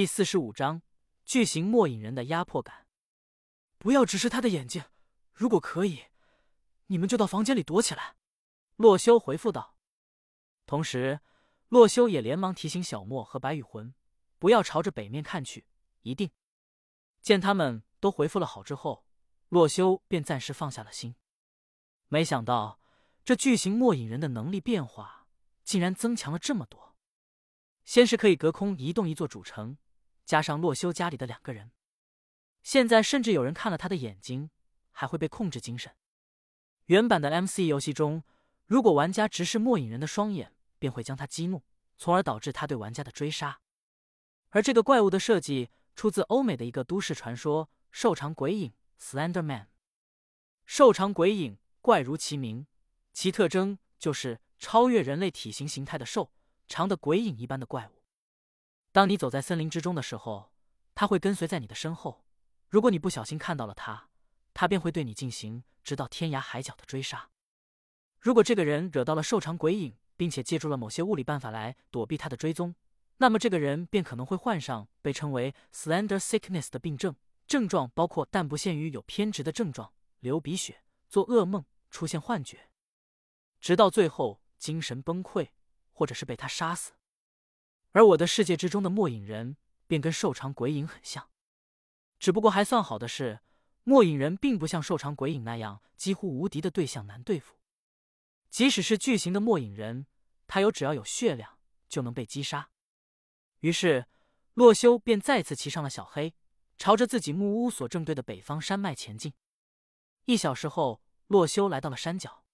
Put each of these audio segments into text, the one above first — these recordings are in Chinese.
第四十五章巨型末影人的压迫感。不要直视他的眼睛，如果可以，你们就到房间里躲起来。洛修回复道。同时，洛修也连忙提醒小莫和白羽魂，不要朝着北面看去，一定。见他们都回复了好之后，洛修便暂时放下了心。没想到，这巨型末影人的能力变化竟然增强了这么多。先是可以隔空移动一座主城。加上洛修家里的两个人，现在甚至有人看了他的眼睛，还会被控制精神。原版的 MC 游戏中，如果玩家直视末影人的双眼，便会将他激怒，从而导致他对玩家的追杀。而这个怪物的设计出自欧美的一个都市传说——瘦长鬼影 （Slender Man）。瘦长鬼影，怪如其名，其特征就是超越人类体型形态的瘦长的鬼影一般的怪物。当你走在森林之中的时候，他会跟随在你的身后。如果你不小心看到了他，他便会对你进行直到天涯海角的追杀。如果这个人惹到了瘦长鬼影，并且借助了某些物理办法来躲避他的追踪，那么这个人便可能会患上被称为 Slender Sickness 的病症。症状包括但不限于有偏执的症状、流鼻血、做噩梦、出现幻觉，直到最后精神崩溃，或者是被他杀死。而我的世界之中的末影人便跟瘦长鬼影很像，只不过还算好的是，末影人并不像瘦长鬼影那样几乎无敌的对象难对付。即使是巨型的末影人，他有只要有血量就能被击杀。于是，洛修便再次骑上了小黑，朝着自己木屋所正对的北方山脉前进。一小时后，洛修来到了山脚，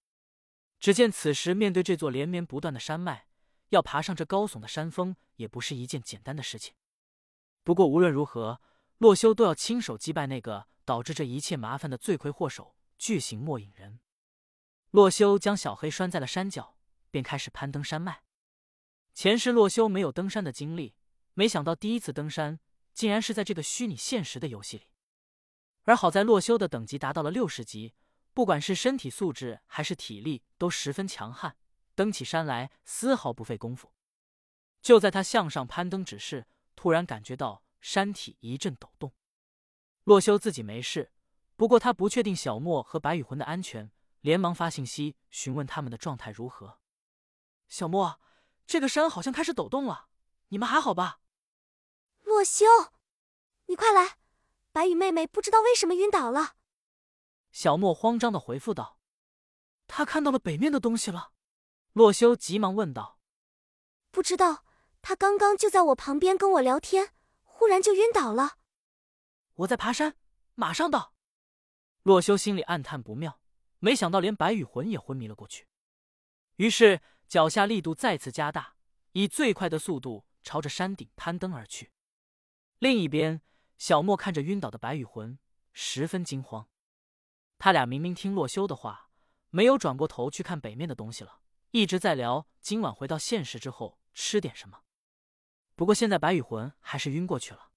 只见此时面对这座连绵不断的山脉。要爬上这高耸的山峰也不是一件简单的事情。不过无论如何，洛修都要亲手击败那个导致这一切麻烦的罪魁祸首——巨型末影人。洛修将小黑拴在了山脚，便开始攀登山脉。前世洛修没有登山的经历，没想到第一次登山竟然是在这个虚拟现实的游戏里。而好在洛修的等级达到了六十级，不管是身体素质还是体力都十分强悍。登起山来丝毫不费功夫。就在他向上攀登之时，突然感觉到山体一阵抖动。洛修自己没事，不过他不确定小莫和白羽魂的安全，连忙发信息询问他们的状态如何。小莫，这个山好像开始抖动了，你们还好吧？洛修，你快来！白羽妹妹不知道为什么晕倒了。小莫慌张的回复道：“他看到了北面的东西了。”洛修急忙问道：“不知道，他刚刚就在我旁边跟我聊天，忽然就晕倒了。”我在爬山，马上到。洛修心里暗叹不妙，没想到连白羽魂也昏迷了过去。于是脚下力度再次加大，以最快的速度朝着山顶攀登而去。另一边，小莫看着晕倒的白羽魂，十分惊慌。他俩明明听洛修的话，没有转过头去看北面的东西了。一直在聊今晚回到现实之后吃点什么，不过现在白羽魂还是晕过去了。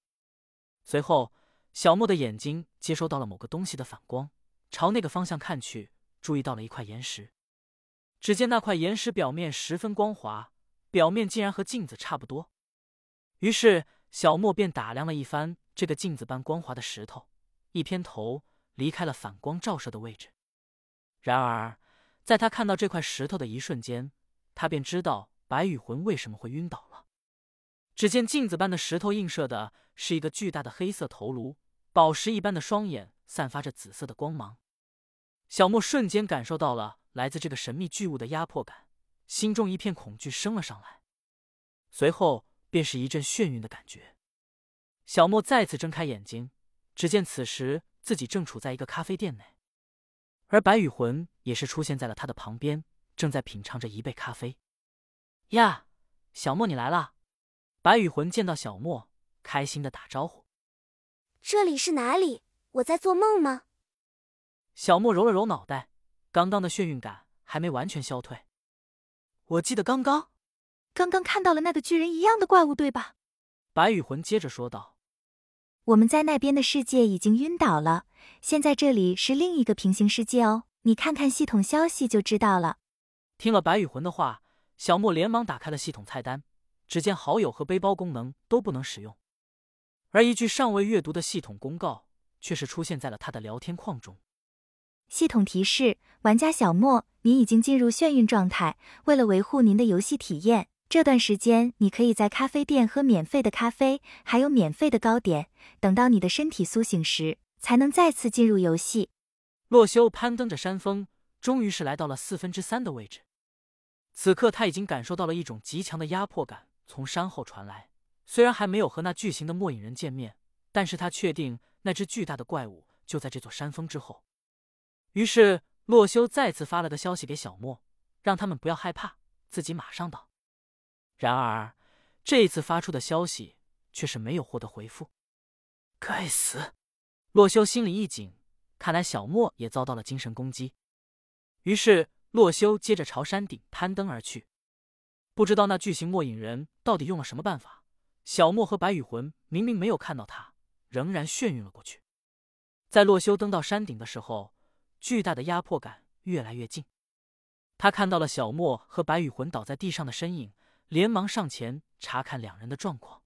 随后，小莫的眼睛接收到了某个东西的反光，朝那个方向看去，注意到了一块岩石。只见那块岩石表面十分光滑，表面竟然和镜子差不多。于是，小莫便打量了一番这个镜子般光滑的石头，一偏头离开了反光照射的位置。然而，在他看到这块石头的一瞬间，他便知道白羽魂为什么会晕倒了。只见镜子般的石头映射的是一个巨大的黑色头颅，宝石一般的双眼散发着紫色的光芒。小莫瞬间感受到了来自这个神秘巨物的压迫感，心中一片恐惧升了上来，随后便是一阵眩晕的感觉。小莫再次睁开眼睛，只见此时自己正处在一个咖啡店内。而白羽魂也是出现在了他的旁边，正在品尝着一杯咖啡。呀，小莫你来了！白羽魂见到小莫，开心的打招呼。这里是哪里？我在做梦吗？小莫揉了揉脑袋，刚刚的眩晕感还没完全消退。我记得刚刚，刚刚看到了那个巨人一样的怪物，对吧？白羽魂接着说道。我们在那边的世界已经晕倒了，现在这里是另一个平行世界哦。你看看系统消息就知道了。听了白羽魂的话，小莫连忙打开了系统菜单，只见好友和背包功能都不能使用。而一句尚未阅读的系统公告却是出现在了他的聊天框中。系统提示：玩家小莫，您已经进入眩晕状态。为了维护您的游戏体验，这段时间你可以在咖啡店喝免费的咖啡，还有免费的糕点。等到你的身体苏醒时，才能再次进入游戏。洛修攀登着山峰，终于是来到了四分之三的位置。此刻他已经感受到了一种极强的压迫感从山后传来。虽然还没有和那巨型的末影人见面，但是他确定那只巨大的怪物就在这座山峰之后。于是，洛修再次发了个消息给小莫，让他们不要害怕，自己马上到。然而，这一次发出的消息却是没有获得回复。该死！洛修心里一紧，看来小莫也遭到了精神攻击。于是，洛修接着朝山顶攀登而去。不知道那巨型末影人到底用了什么办法，小莫和白羽魂明明没有看到他，仍然眩晕了过去。在洛修登到山顶的时候，巨大的压迫感越来越近，他看到了小莫和白羽魂倒在地上的身影，连忙上前查看两人的状况。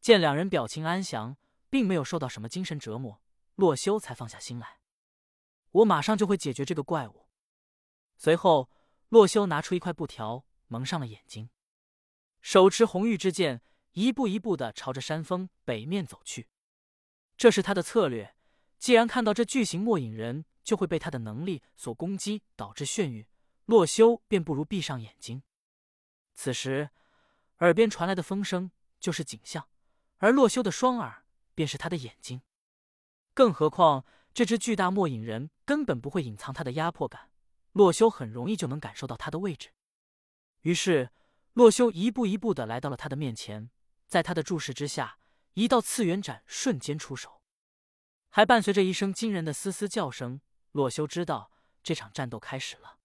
见两人表情安详，并没有受到什么精神折磨，洛修才放下心来。我马上就会解决这个怪物。随后，洛修拿出一块布条蒙上了眼睛，手持红玉之剑，一步一步的朝着山峰北面走去。这是他的策略。既然看到这巨型末影人，就会被他的能力所攻击，导致眩晕。洛修便不如闭上眼睛。此时，耳边传来的风声就是景象，而洛修的双耳便是他的眼睛。更何况，这只巨大末影人根本不会隐藏他的压迫感，洛修很容易就能感受到他的位置。于是，洛修一步一步的来到了他的面前，在他的注视之下，一道次元斩瞬间出手，还伴随着一声惊人的嘶嘶叫声。洛修知道这场战斗开始了。